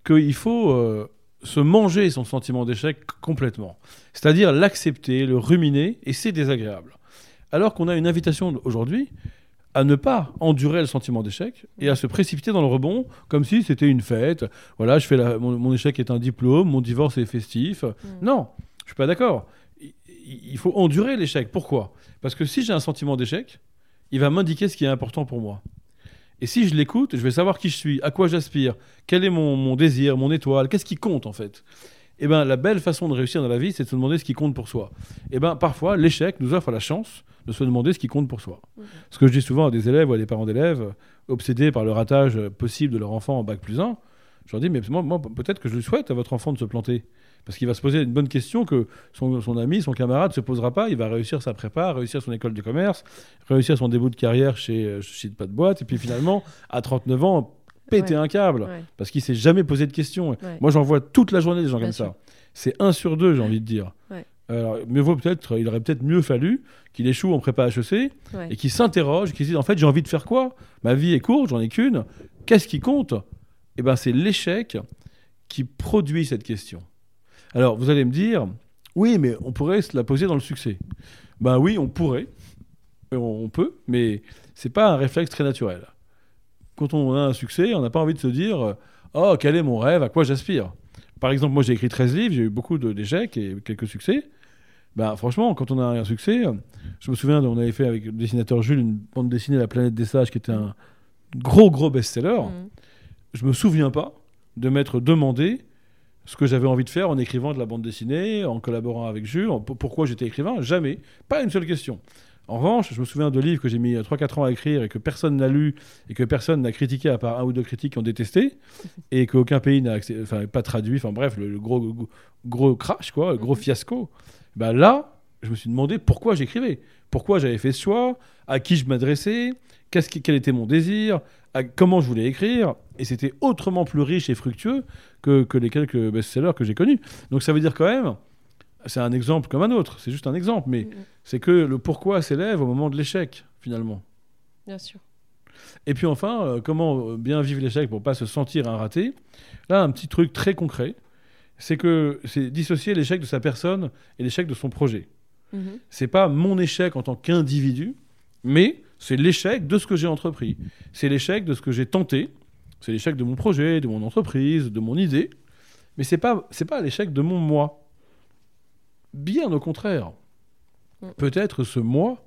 qu'il faut euh, se manger son sentiment d'échec complètement. C'est-à-dire l'accepter, le ruminer, et c'est désagréable. Alors qu'on a une invitation aujourd'hui à ne pas endurer le sentiment d'échec et à se précipiter dans le rebond comme si c'était une fête. Voilà, je fais la- mon, mon échec est un diplôme, mon divorce est festif. Non, je suis pas d'accord. Il- Il faut endurer l'échec. Pourquoi? Parce que si j'ai un sentiment d'échec, il va m'indiquer ce qui est important pour moi. Et si je l'écoute, je vais savoir qui je suis, à quoi j'aspire, quel est mon, mon désir, mon étoile, qu'est-ce qui compte en fait? Et ben la belle façon de réussir dans la vie, c'est de se demander ce qui compte pour soi. Et ben parfois, l'échec nous offre la chance de se demander ce qui compte pour soi. Ce que je dis souvent à des élèves ou à des parents d'élèves obsédés par le ratage possible de leur enfant en bac plus 1, je leur dis mais moi, moi, peut-être que je lui souhaite à votre enfant de se planter. Parce qu'il va se poser une bonne question que son, son ami, son camarade ne se posera pas. Il va réussir sa prépa, réussir son école de commerce, réussir son début de carrière chez, euh, chez pas de boîte. Et puis finalement, à 39 ans, péter Ouais. un câble. Ouais. Parce qu'il s'est jamais posé de questions. Ouais. Moi, j'en vois toute la journée des gens Bien comme sûr. ça. C'est un sur deux, j'ai envie de dire. Alors, mieux vaut peut-être, il aurait peut-être mieux fallu qu'il échoue en prépa HEC et qu'il s'interroge, qu'il se dise en fait j'ai envie de faire quoi? Ma vie est courte, j'en ai qu'une. Qu'est-ce qui compte? Eh ben c'est l'échec qui produit cette question. Alors vous allez me dire oui mais on pourrait se la poser dans le succès. Ben oui on pourrait, Et on peut, mais c'est pas un réflexe très naturel. Quand on a un succès, on n'a pas envie de se dire euh, oh quel est mon rêve, à quoi j'aspire? Par exemple moi j'ai écrit 13 livres, j'ai eu beaucoup d'échecs et quelques succès. Ben, franchement, quand on a un succès, euh, je me souviens, on avait fait avec le dessinateur Jules une bande dessinée La planète des sages qui était un gros, gros best-seller. Mhm. Je me souviens pas de m'être demandé ce que j'avais envie de faire en écrivant de la bande dessinée, en collaborant avec Jules, en- pourquoi j'étais écrivain. Jamais. Pas une seule question. En revanche, je me souviens de livres que j'ai mis 3-4 ans à écrire et que personne n'a lu et que personne n'a critiqué à part un ou deux critiques qui ont détesté et qu'aucun pays n'a enfin, pas traduit. Enfin bref, le, le gros, gros, gros crash, quoi, le gros fiasco. Ben là, je me suis demandé pourquoi j'écrivais, pourquoi j'avais fait ce choix, à qui je m'adressais, qui- quel était mon désir, à- comment je voulais écrire? Et c'était autrement plus riche et fructueux que, que les quelques best-sellers que j'ai connus. Donc ça veut dire quand même, c'est un exemple comme un autre, c'est juste un exemple, mais Mhm. c'est que le pourquoi s'élève au moment de l'échec, finalement. Bien sûr. Et puis enfin, euh, comment euh, bien vivre l'échec pour pas se sentir un raté? Là, un petit truc très concret, c'est que c'est dissocier l'échec de sa personne et l'échec de son projet. Mhm. C'est pas mon échec en tant qu'individu, mais c'est l'échec de ce que j'ai entrepris. C'est l'échec de ce que j'ai tenté. C'est l'échec de mon projet, de mon entreprise, de mon idée. Mais c'est pas c'est pas l'échec de mon moi. Bien au contraire. Mm. Peut-être ce moi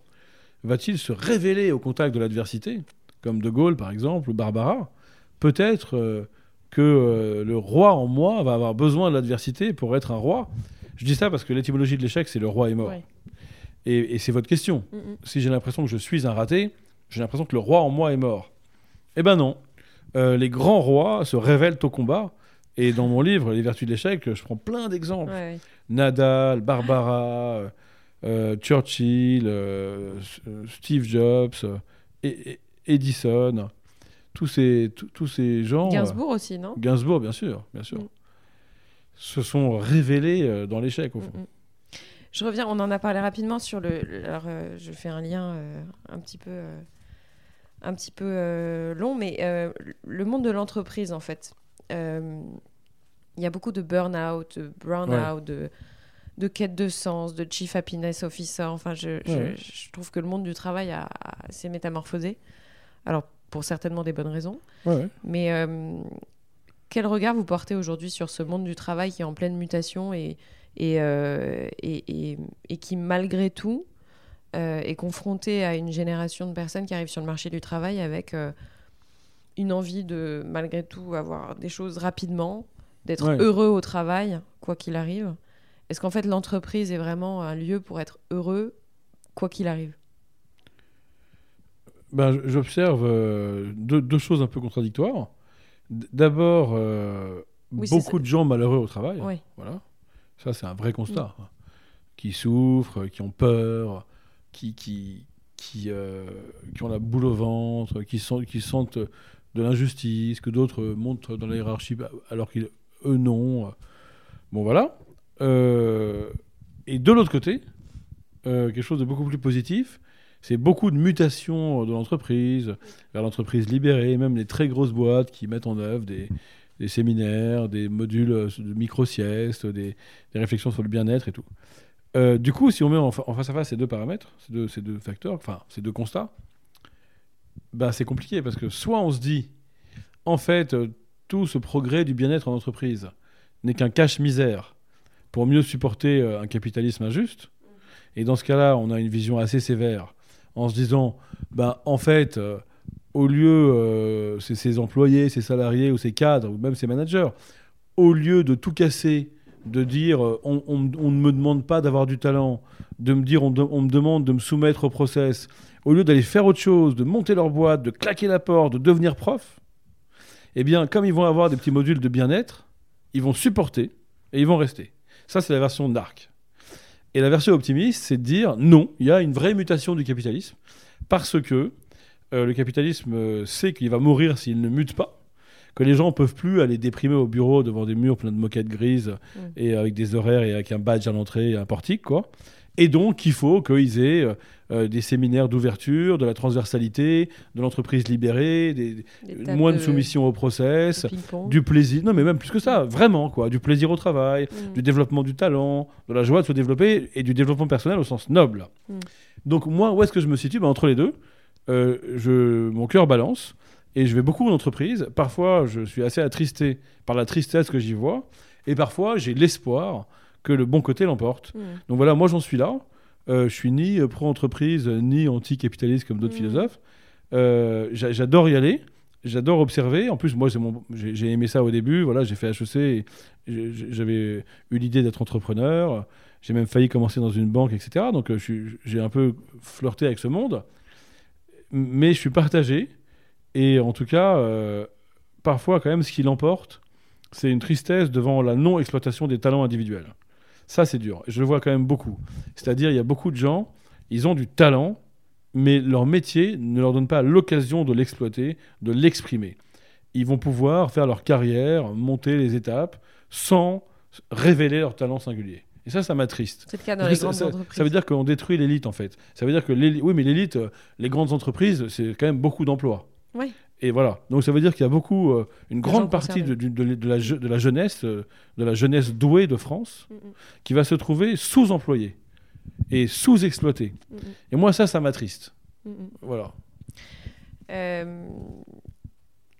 va-t-il se révéler au contact de l'adversité, comme De Gaulle par exemple ou Barbara. Peut-être euh, que euh, le roi en moi va avoir besoin de l'adversité pour être un roi. Je dis ça parce que l'étymologie de l'échec, c'est le roi est mort. Ouais. Et, et c'est votre question. Mhm. Si j'ai l'impression que je suis un raté, j'ai l'impression que le roi en moi est mort. Eh ben non. Euh, les grands rois se révèlent au combat. Et dans mon livre, Les vertus de l'échec, je prends plein d'exemples. Ouais, ouais. Nadal, Barbara, euh, euh, Churchill, euh, Steve Jobs, et- et- Edison, tous ces, tous- tous ces gens. Gainsbourg aussi, non? Gainsbourg, bien sûr, bien sûr. Mm. Se sont révélés dans l'échec, au fond. Mm, mm. Je reviens, on en a parlé rapidement sur le. le- Alors, euh, je fais un lien euh, un petit peu, euh, un petit peu long, mais le monde de l'entreprise, en fait. Il y a beaucoup de burn-out, de brown-out, de, de quête de sens, de chief happiness officer. Enfin, je, je- Ouais. je trouve que le monde du travail a, a- s'est métamorphosé. Alors, pour certainement des bonnes raisons. Ouais. Mais quel regard vous portez aujourd'hui sur ce monde du travail qui est en pleine mutation et, et, euh, et, et- et qui, malgré tout, euh, est confronté à une génération de personnes qui arrivent sur le marché du travail avec euh, une envie de, malgré tout, avoir des choses rapidement, d'être Ouais. heureux au travail, quoi qu'il arrive Est-ce qu'en fait l'entreprise est vraiment un lieu pour être heureux, quoi qu'il arrive? Ben, j'observe euh, deux, deux choses un peu contradictoires. D'abord, euh, Oui, beaucoup de gens malheureux au travail. Oui. Voilà. Ça, c'est un vrai constat. Qui souffrent, qui ont peur, qui, qui, qui, euh, ont la boule au ventre, qui, sont, qui sentent de l'injustice, que d'autres montent dans la hiérarchie alors qu'eux non. Bon voilà. Euh, et de l'autre côté, euh, quelque chose de beaucoup plus positif, c'est beaucoup de mutations de l'entreprise vers l'entreprise libérée, même les très grosses boîtes qui mettent en œuvre des, des séminaires, des modules de micro-siestes, des, réflexions sur le bien-être et tout. Euh, du coup, si on met en, fa- en face à face ces deux paramètres, ces deux, facteurs, enfin ces deux constats, bah, c'est compliqué parce que soit on se dit, en fait, euh, tout ce progrès du bien-être en entreprise n'est qu'un cache-misère pour mieux supporter euh, un capitalisme injuste, et dans ce cas-là, on a une vision assez sévère en se disant, bah, en fait, euh, au lieu, euh, c'est ses employés, ses salariés ou ses cadres, ou même ses managers, au lieu de tout casser, de dire euh, on, ne me demande pas d'avoir du talent, de me dire on me demande de me soumettre au process, au lieu d'aller faire autre chose, de monter leur boîte, de claquer la porte, de devenir prof, eh bien, comme ils vont avoir des petits modules de bien-être, ils vont supporter et ils vont rester. Ça, c'est la version dark. Et la version optimiste, c'est de dire non, il y a une vraie mutation du capitalisme parce que euh, le capitalisme euh, sait qu'il va mourir s'il ne mute pas, que les gens peuvent plus aller déprimer au bureau devant des murs pleins de moquettes grises et avec des horaires et avec un badge à l'entrée et un portique, quoi. Et donc, il faut qu'ils aient euh, des séminaires d'ouverture, de la transversalité, de l'entreprise libérée, des, Des moins de de- soumission au process, du plaisir, non mais même plus que ça, vraiment quoi, du plaisir au travail, Mm. du développement du talent, de la joie de se développer et du développement personnel au sens noble. Mm. Donc moi, où est-ce que je me situe? Ben, Entre les deux, je, mon cœur balance et je vais beaucoup en entreprise. Parfois, je suis assez attristé par la tristesse que j'y vois et parfois, j'ai l'espoir que le bon côté l'emporte. Mm. Donc voilà, moi j'en suis là. Euh, je suis ni euh, pro-entreprise, euh, ni anti-capitaliste comme d'autres Mhm. philosophes. Euh, j'a- j'adore y aller. J'adore observer. En plus, moi, mon- j'ai aimé ça au début. Voilà, j'ai fait HEC. J'avais eu l'idée d'être entrepreneur. J'ai même failli commencer dans une banque, etc. Donc, euh, j'ai un peu flirté avec ce monde. Mais je suis partagé. Et en tout cas, euh, parfois, quand même, ce qui l'emporte, c'est une tristesse devant la non-exploitation des talents individuels. Ça, c'est dur. Je le vois quand même beaucoup. C'est-à-dire, il y a beaucoup de gens, ils ont du talent, mais leur métier ne leur donne pas l'occasion de l'exploiter, de l'exprimer. Ils vont pouvoir faire leur carrière, monter les étapes, sans révéler leur talent singulier. Et ça, ça m'attriste. C'est le cas dans les grandes ça- entreprises. ça veut dire qu'on détruit l'élite, en fait. Ça veut dire que l'élite, oui, mais l'élite, euh, les grandes entreprises, c'est quand même beaucoup d'emplois. Oui. Et voilà. Donc ça veut dire qu'il y a beaucoup, euh, une grande partie de, la, je- de la jeunesse, euh, de la jeunesse douée de France, Mm, mm, qui va se trouver sous-employée et sous-exploitée. mm, Et moi, ça, ça m'attriste. Voilà. Euh,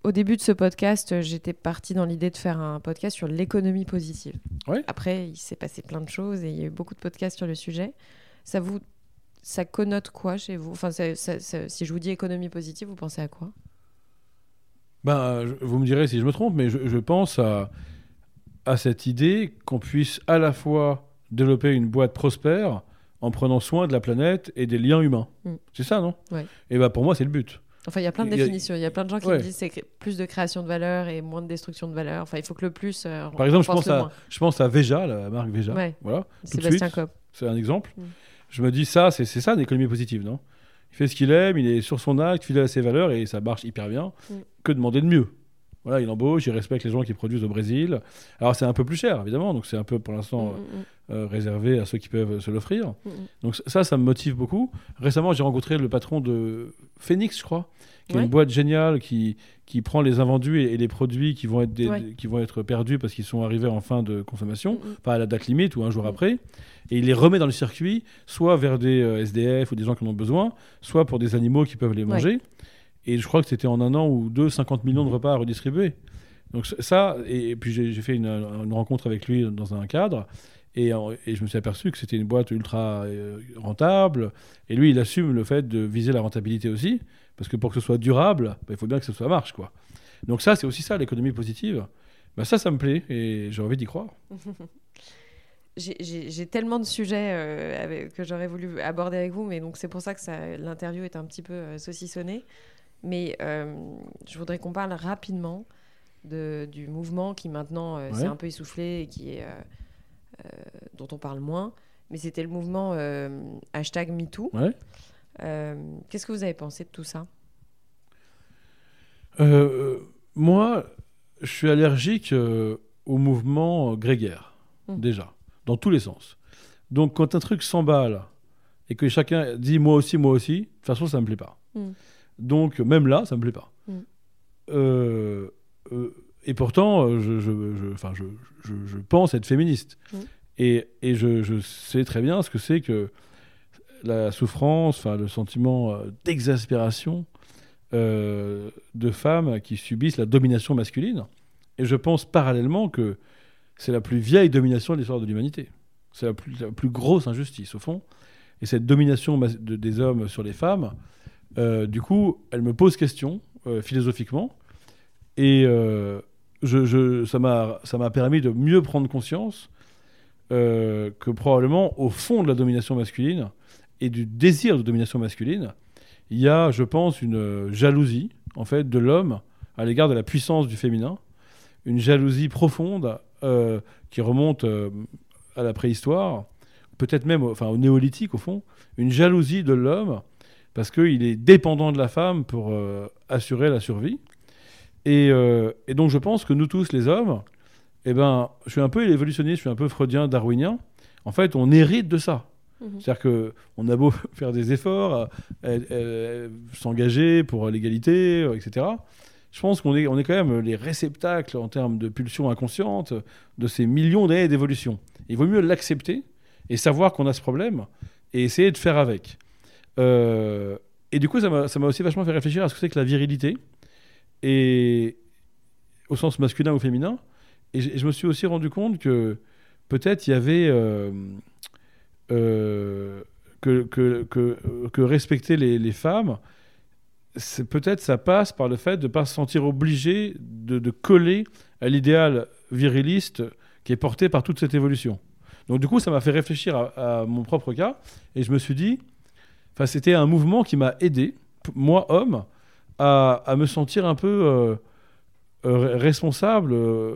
au début de ce podcast, euh, j'étais partie dans l'idée de faire un podcast sur l'économie positive. Ouais. Après, il s'est passé plein de choses et il y a eu beaucoup de podcasts sur le sujet. Ça vous, ça connote quoi chez vous? Enfin, ça- ça- ça- si je vous dis économie positive, vous pensez à quoi? Ben, je- vous me direz si je me trompe, mais je, je pense à, à cette idée qu'on puisse à la fois développer une boîte prospère en prenant soin de la planète et des liens humains. Mm. C'est ça, non? Ouais. Et ben pour moi, c'est le but. Enfin, il y a plein de définitions. Il y a plein de gens qui Ouais. me disent c'est plus de création de valeur et moins de destruction de valeur. Enfin, il faut que le plus. euh, Par exemple, je pense, à, je pense à Veja, la marque Veja. Ouais. Voilà. Sébastien. C'est un exemple. Mm. Je me dis, ça, c'est ça l'économie positive, non? Il fait ce qu'il aime, il est sur son acte, fidèle à ses valeurs et ça marche hyper bien. Mm. Que demander de mieux? Voilà, il embauche, il respecte les gens qui produisent au Brésil. Alors, c'est un peu plus cher, évidemment, donc c'est un peu pour l'instant Mm, mm, euh, réservé à ceux qui peuvent se l'offrir. mm. Donc, ça, ça me motive beaucoup. Récemment, j'ai rencontré le patron de Phoenix, je crois, qui est une boîte géniale qui, qui prend les invendus et, et les produits qui vont être, des- Ouais. des- qui vont être perdus parce qu'ils sont arrivés en fin de consommation Mm, mm. enfin à la date limite ou un jour Mm. après, et il les remet dans le circuit, soit vers des euh, SDF ou des gens qui en ont besoin, soit pour des animaux qui peuvent les Ouais. manger. Et je crois que c'était en un an ou deux, 50 millions de repas à redistribuer. Donc ça, et, et puis j'ai j'ai fait une, une rencontre avec lui dans un cadre, et, en- et je me suis aperçu que c'était une boîte ultra euh, rentable, et lui, il assume le fait de viser la rentabilité aussi, parce que pour que ce soit durable, bah, il faut bien que ce soit marche, quoi. Donc ça, c'est aussi ça, l'économie positive. Bah, ça, ça me plaît, et j'ai envie d'y croire. J'ai- tellement de sujets euh, avec- que j'aurais voulu aborder avec vous, mais donc c'est pour ça que l'interview est un petit peu euh, saucissonnée. Mais je voudrais qu'on parle rapidement de, du mouvement qui maintenant s'est Ouais. un peu essoufflé et qui est, dont on parle moins, mais c'était le mouvement euh, hashtag MeToo. Ouais. Euh, Qu'est-ce que vous avez pensé de tout ça? Euh, moi, je suis allergique euh, au mouvement grégaire, Mm. déjà, dans tous les sens. Donc, quand un truc s'emballe et que chacun dit moi aussi, moi aussi, de toute façon, ça me plaît pas. Mm. Donc, même là, ça me plaît pas. Euh, euh, et pourtant, euh, je, je, je- enfin, je, pense être féministe. Mm. Et, et je, sais très bien ce que c'est que la souffrance, enfin, le sentiment euh, d'exaspération euh, de femmes qui subissent la domination masculine. Et je pense parallèlement que c'est la plus vieille domination de l'histoire de l'humanité. C'est la plus, la plus grosse injustice, au fond. Et cette domination de- des hommes sur les femmes, euh, du coup, elle me pose question, euh, philosophiquement. Et euh, je, ça m'a permis de mieux prendre conscience euh, que probablement, au fond de la domination masculine et du désir de domination masculine, il y a, je pense, une jalousie, en fait, de l'homme à l'égard de la puissance du féminin, une jalousie profonde euh, qui remonte euh, à la préhistoire, peut-être même enfin, au néolithique, au fond, une jalousie de l'homme parce qu'il est dépendant de la femme pour assurer la survie. Et, euh, et donc, je pense que nous tous, les hommes, eh ben, je suis un peu évolutionniste, je suis un peu freudien, darwinien. En fait, on hérite de ça. Mhm. C'est-à-dire que on a beau faire des efforts, euh, euh, s'engager pour l'égalité, etc. Je pense qu'on est, on est quand même les réceptacles en termes de pulsions inconscientes de ces millions d'années d'évolution. Il vaut mieux l'accepter et savoir qu'on a ce problème et essayer de faire avec. Euh, et du coup, ça m'a ça m'a aussi vachement fait réfléchir à ce que c'est que la virilité, et au sens masculin ou féminin. Et, je me suis aussi rendu compte que peut-être il y avait euh, euh, que, que, que, respecter les, femmes, peut-être ça passe par le fait de ne pas se sentir obligé de, coller à l'idéal viriliste qui est porté par toute cette évolution. Donc du coup, ça m'a fait réfléchir à, à mon propre cas et je me suis dit, c'était un mouvement qui m'a aidé, moi homme, à, à me sentir un peu euh, euh, responsable, euh,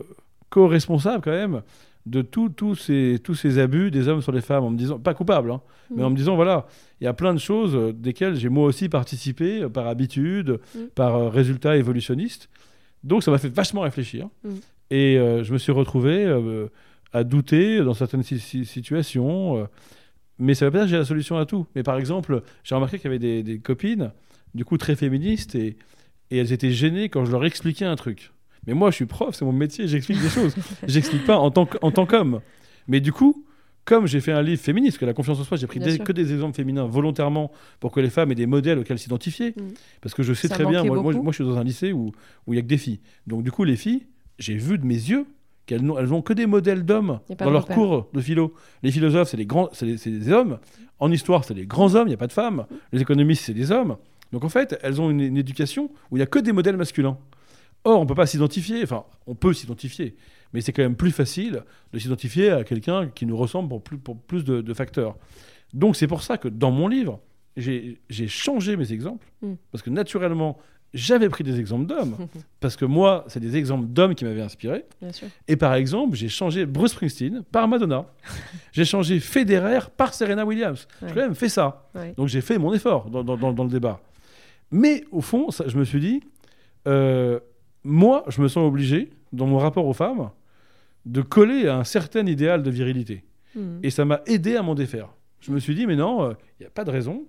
co-responsable quand même de tout- tous ces, tous ces abus des hommes sur les femmes, en me disant, pas coupable, hein, mais en me disant, voilà, il y a plein de choses euh, desquelles j'ai moi aussi participé euh, par habitude, Mm. par euh, résultat évolutionniste. Donc ça m'a fait vachement réfléchir. Mm. Et je me suis retrouvé à douter dans certaines si- si- situations. mais ça veut pas dire que j'ai la solution à tout. Mais par exemple, j'ai remarqué qu'il y avait des, des copines, du coup très féministes, et, et elles étaient gênées quand je leur expliquais un truc. Mais moi, je suis prof, c'est mon métier, j'explique des choses. J'explique pas en tant qu'homme. Mais du coup, comme j'ai fait un livre féministe, que la confiance en soi, j'ai pris des- que des exemples féminins volontairement pour que les femmes aient des modèles auxquels s'identifier. Mm. Parce que je sais Ça très bien, moi, moi, beaucoup. moi, je suis dans un lycée où où il y a que des filles. Donc du coup, les filles, j'ai vu de mes yeux qu'elles n'ont elles ont que des modèles d'hommes dans leurs cours de philo. Les philosophes, c'est des hommes. En histoire, c'est des grands hommes. Il n'y a pas de femmes. Les économistes, c'est des hommes. Donc en fait, elles ont une, une éducation où il n'y a que des modèles masculins. Or, on peut pas s'identifier. Enfin, on peut s'identifier, mais c'est quand même plus facile de s'identifier à quelqu'un qui nous ressemble pour plus, pour plus de, de facteurs. Donc c'est pour ça que dans mon livre, j'ai changé mes exemples Mm. parce que naturellement, j'avais pris des exemples d'hommes parce que moi, c'est des exemples d'hommes qui m'avaient inspiré. Bien sûr. Et par exemple, j'ai changé Bruce Springsteen par Madonna. j'ai changé Federer par Serena Williams. Ouais. J'ai quand même fait ça. Ouais. Donc j'ai fait mon effort dans, dans- dans- dans le débat. Mais au fond, ça- je me suis dit, euh, moi, je me sens obligé, dans mon rapport aux femmes, de coller à un certain idéal de virilité. Mhm. Et ça m'a aidé à m'en défaire. Je me suis dit, mais non, il n'y a pas de raison.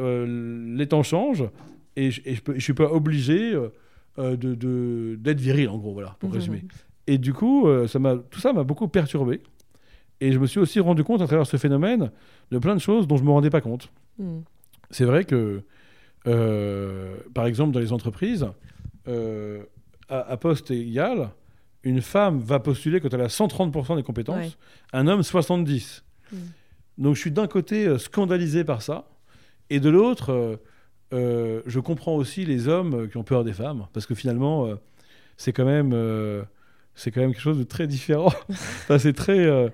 Euh, les temps changent et je ne suis pas obligé euh, euh, de- de- d'être viril, en gros, voilà, pour Mhm. résumer. Et du coup, euh, ça tout ça m'a beaucoup perturbé. Et je me suis aussi rendu compte à travers ce phénomène de plein de choses dont je ne me rendais pas compte. Mhm. C'est vrai que, euh, par exemple, dans les entreprises, euh, à, à poste égal, une femme va postuler quand elle a 130% des compétences, Ouais. un homme 70%. Mm. Donc je suis d'un côté euh, scandalisé par ça, et de l'autre, euh, euh, je comprends aussi les hommes euh, qui ont peur des femmes, parce que finalement, euh, c'est quand même, euh, c'est quand même quelque chose de très différent. Enfin, c'est très, euh,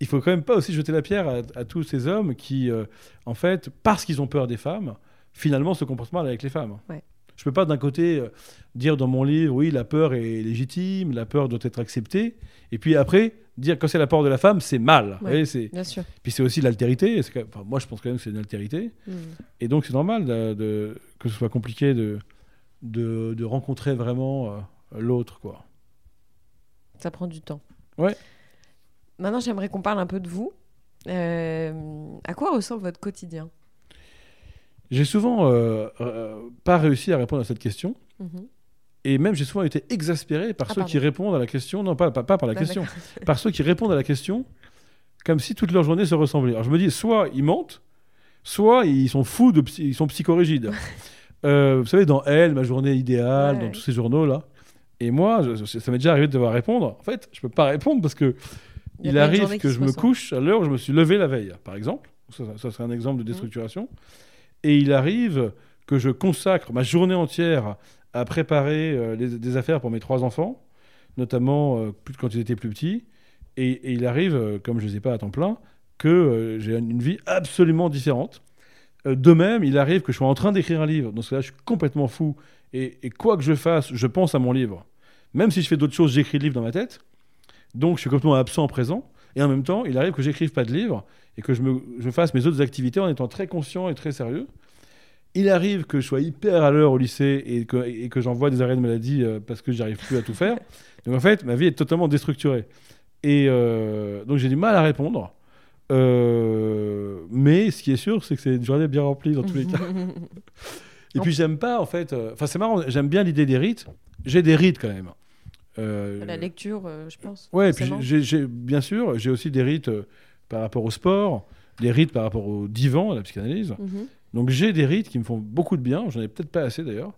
il faut quand même pas aussi jeter la pierre à, à tous ces hommes qui, euh, en fait, parce qu'ils ont peur des femmes, finalement se comportent mal avec les femmes. Ouais. Je peux pas d'un côté euh, dire dans mon livre, oui, la peur est légitime, la peur doit être acceptée, et puis après dire quand c'est l'apport de la femme, c'est mal. Ouais. c'est- Bien sûr. Puis c'est aussi l'altérité. enfin, moi, je pense quand même que c'est une altérité. Mm. Et donc, c'est normal de, de- que ce soit compliqué de, de, de rencontrer vraiment euh, l'autre. quoi. Ça prend du temps. Ouais. Maintenant, j'aimerais qu'on parle un peu de vous. Euh, à quoi ressemble votre quotidien? J'ai souvent euh, euh, pas réussi à répondre à cette question. Mhm. Et même, j'ai souvent été exaspéré par Ah, ceux pardon. qui répondent à la question. Non, pas, pas, pas par la question. par ceux qui répondent à la question comme si toute leur journée se ressemblait. Alors je me dis, soit ils mentent, soit ils sont fous, de ils sont psychorigides. Euh, vous savez, dans Elle, ma journée idéale, Ouais, dans ouais. tous ces journaux-là. Et moi, je- ça m'est déjà arrivé de devoir répondre. En fait, je peux pas répondre parce que Il arrive que je me ressemble. couche à l'heure où je me suis levé la veille, par exemple. Ça, ça- ça serait un exemple de Mmh. Et il arrive que je consacre ma journée entière à préparer euh, des affaires pour mes trois enfants, notamment euh, quand ils étaient plus petits. Et, il arrive, euh, comme je ne les ai pas à temps plein, que j'ai une vie absolument différente. De même, il arrive que je sois en train d'écrire un livre. Dans ce cas-là, je suis complètement fou. Et, et quoi que je fasse, je pense à mon livre. Même si je fais d'autres choses, j'écris le livre dans ma tête. Donc, je suis complètement absent présent. Et en même temps, il arrive que j'écrive pas de livre et que je, me, je fasse mes autres activités en étant très conscient et très sérieux. Il arrive que je sois hyper à l'heure au lycée et que, et que j'envoie des arrêts de maladie euh, parce que j'arrive plus à tout faire. Donc en fait, ma vie est totalement déstructurée. Et euh, donc j'ai du mal à répondre. Euh, mais ce qui est sûr, c'est que c'est une journée bien remplie dans tous les cas. Et puis j'aime pas en fait. Enfin c'est marrant. J'aime bien l'idée des rites. J'ai des rites quand même. Euh, La lecture, je pense. Ouais, bien sûr, j'ai aussi des rites par rapport au sport, des rites par rapport au divan, à la psychanalyse. Mhm. Donc j'ai des rites qui me font beaucoup de bien, j'en ai peut-être pas assez d'ailleurs,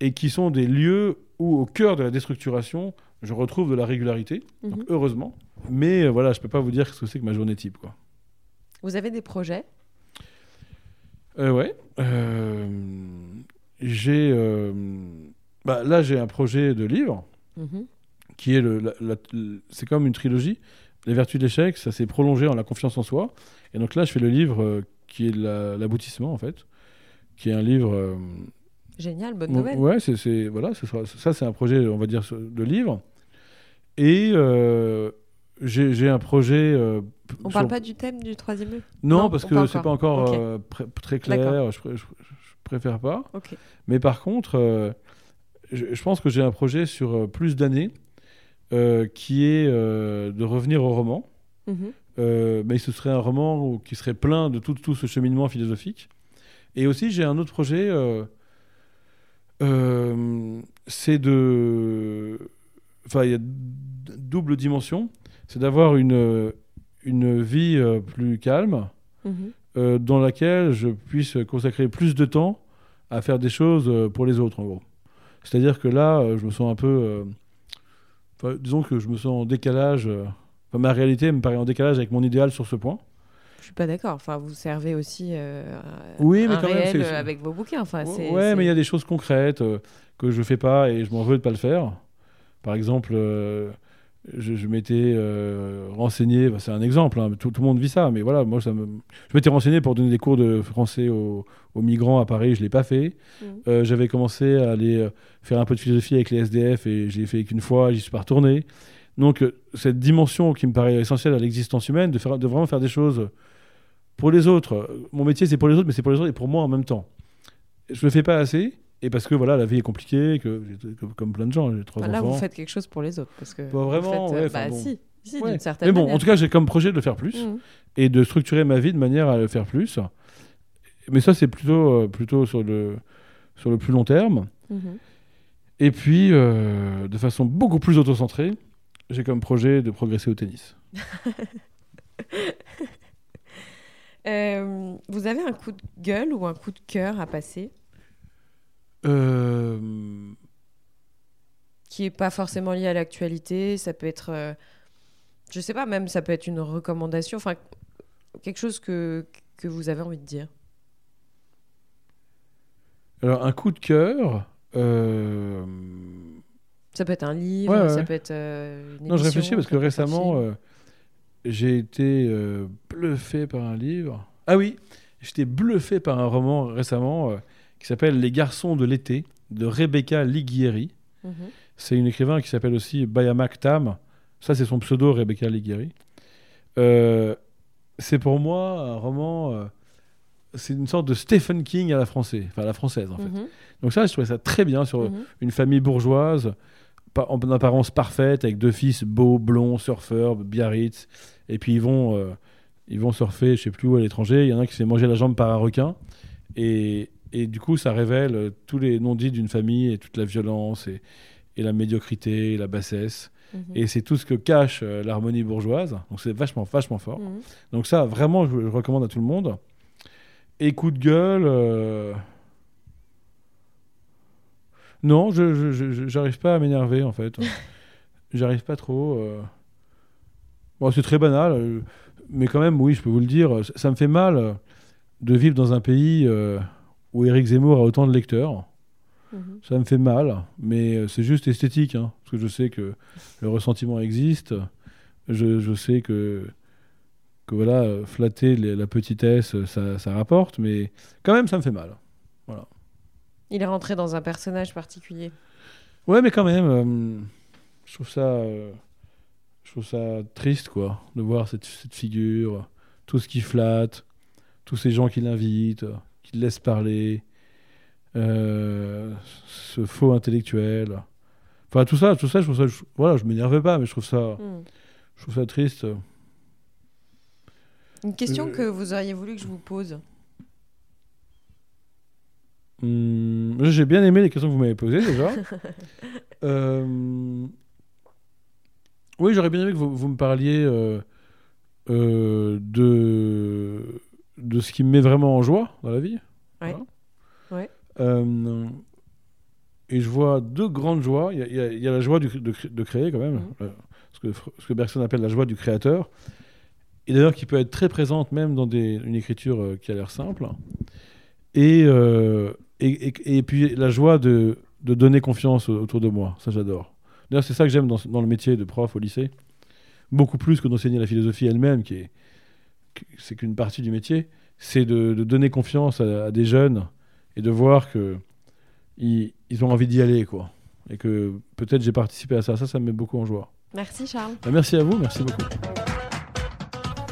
et qui sont des lieux où, au cœur de la déstructuration, je retrouve de la régularité, donc Mhm. heureusement. Mais euh, voilà, je peux pas vous dire ce que c'est que ma journée type, quoi. Vous avez des projets? Euh, ouais. Euh, j'ai, euh, bah, là, j'ai un projet de livre. Mhm. qui est le, la- la- le- c'est comme une trilogie. Les vertus de l'échec, ça s'est prolongé en la confiance en soi. Et donc là, je fais le livre euh, qui est la- l'aboutissement en fait, qui est un livre. euh, Génial, bonne nouvelle. ouais, c'est, voilà, ce sera- ça c'est un projet, on va dire, de livre. Et euh, j'ai, un projet. On sur- parle pas du thème du troisième lieu Non, Non, parce que c'est pas encore très clair. Je, pr- je- je préfère pas. Mais par contre, je, je pense que j'ai un projet sur plus d'années euh, qui est euh, de revenir au roman. Mhm. Euh, mais ce serait un roman qui serait plein de tout, tout ce cheminement philosophique. Et aussi, j'ai un autre projet. c'est de. Enfin, il y a double dimension. C'est d'avoir une, une vie plus calme Mhm. dans laquelle je puisse consacrer plus de temps à faire des choses pour les autres, en gros. C'est-à-dire que là, je me sens un peu... euh, enfin, disons que je me sens en décalage... euh, enfin, ma réalité me paraît en décalage avec mon idéal sur ce point. Je suis pas d'accord. Enfin, vous servez aussi euh, Oui, mais un quand même, réel c'est- avec vos bouquins. Enfin, c'est, ouais, c'est- mais il y a des choses concrètes euh, que je fais pas et je m'en veux de pas le faire. Par exemple, euh, je, je m'étais euh, renseigné, bah, c'est un exemple, hein, tout, tout le monde vit ça, mais voilà, moi, ça me... je m'étais renseigné pour donner des cours de français aux, aux migrants à Paris, je l'ai pas fait. Mhm. Euh, J'avais commencé à aller euh, faire un peu de philosophie avec les SDF et je l'ai fait qu'une fois, j'y suis pas retourné. Donc, cette dimension qui me paraît essentielle à l'existence humaine, de, faire, de vraiment faire des choses pour les autres. Mon métier, c'est pour les autres, mais c'est pour les autres et pour moi en même temps. Je le fais pas assez, et parce que voilà, la vie est compliquée, que comme, comme plein de gens, j'ai trois Enfin, là, enfants. vous faites quelque chose pour les autres. Parce que Pas vraiment, faites, euh, ouais, bah, bon. si, si Ouais. d'une certaine Mais bon, manière. en tout cas, j'ai comme projet de le faire plus Mhm. et de structurer ma vie de manière à le faire plus. Mais ça, c'est plutôt, euh, plutôt sur, le, sur le plus long terme. Mhm. Et puis, euh, de façon beaucoup plus autocentrée, j'ai comme projet de progresser au tennis. Euh, vous avez un coup de gueule ou un coup de cœur à passer? Euh, qui est pas forcément lié à l'actualité Ça peut être, euh, je sais pas, même ça peut être une recommandation. Enfin, quelque chose que que vous avez envie de dire. alors, un coup de cœur. euh, Ça peut être un livre, Ouais, ouais, ça peut être euh, une Non, je réfléchis parce que récemment, euh, j'ai été euh, bluffé par un livre. Ah oui, j'étais bluffé par un roman récemment euh, qui s'appelle Les garçons de l'été de Rebecca Lighieri. Mhm. C'est une écrivain qui s'appelle aussi Bayamak Tam. Ça, c'est son pseudo, Rebecca Alighieri. Euh, c'est pour moi un roman. euh, c'est une sorte de Stephen King à la française, enfin à la française en fait. Mhm. Donc ça, je trouvais ça très bien sur Mhm. une famille bourgeoise, en apparence parfaite, avec deux fils beaux, blonds, surfeurs, Biarritz, et puis ils vont, euh, ils vont surfer, je sais plus où à l'étranger. Il y en a un qui se fait manger la jambe par un requin, et, et du coup, ça révèle euh, tous les non-dits d'une famille et toute la violence et, et la médiocrité, et la bassesse. Mhm. Et c'est tout ce que cache euh, l'harmonie bourgeoise. Donc c'est vachement, vachement fort. Mhm. Donc ça, vraiment, je, je recommande à tout le monde. Et coup de gueule. euh, Non, je j'arrive pas à m'énerver en fait. j'arrive pas trop. euh. Bon, c'est très banal, mais quand même, oui, je peux vous le dire, ça, me fait mal de vivre dans un pays où Éric Zemmour a autant de lecteurs. Mhm. Ça me fait mal, mais euh, c'est juste esthétique, hein, parce que je sais que le ressentiment existe. Je, je sais que, que voilà, flatter les- la petitesse, ça, ça rapporte, mais quand même, ça me fait mal. Il est rentré dans un personnage particulier. Ouais, mais quand même, euh, je trouve ça, euh, je trouve ça triste, quoi, de voir cette, cette figure, tout ce qui flatte, tous ces gens qui l'invitent, qui laissent parler, euh, ce faux intellectuel. Enfin, tout ça, tout ça, je trouve ça, je- voilà, je m'énerve pas, mais je trouve ça, Mhm. je trouve ça triste. Une question Euh, que vous auriez voulu que je vous pose. Hum, J'ai bien aimé les questions que vous m'avez posées déjà. Euh, Oui, j'aurais bien aimé que vous, vous me parliez euh, euh, de, de ce qui me met vraiment en joie dans la vie. Ouais. Ouais. Euh, et je vois deux grandes joies. Il y a, y y la joie du- de, cré- de créer quand même, Mhm. euh, ce, que, ce que Bergson appelle la joie du créateur. Et d'ailleurs qui peut être très présente même dans des- une écriture euh, qui a l'air simple. Et, euh, et, et- et puis la joie de, de donner confiance au- autour de moi. Ça, j'adore. D'ailleurs, c'est ça que j'aime dans, dans le métier de prof au lycée. Beaucoup plus que d'enseigner la philosophie elle-même, qui est c'est qu'une partie du métier. C'est de, de donner confiance à, à des jeunes et de voir que ils, ils ont envie d'y aller, quoi. Et que peut-être j'ai participé à ça. Ça, ça me met beaucoup en joie. Merci Charles. Bah, merci à vous, merci beaucoup.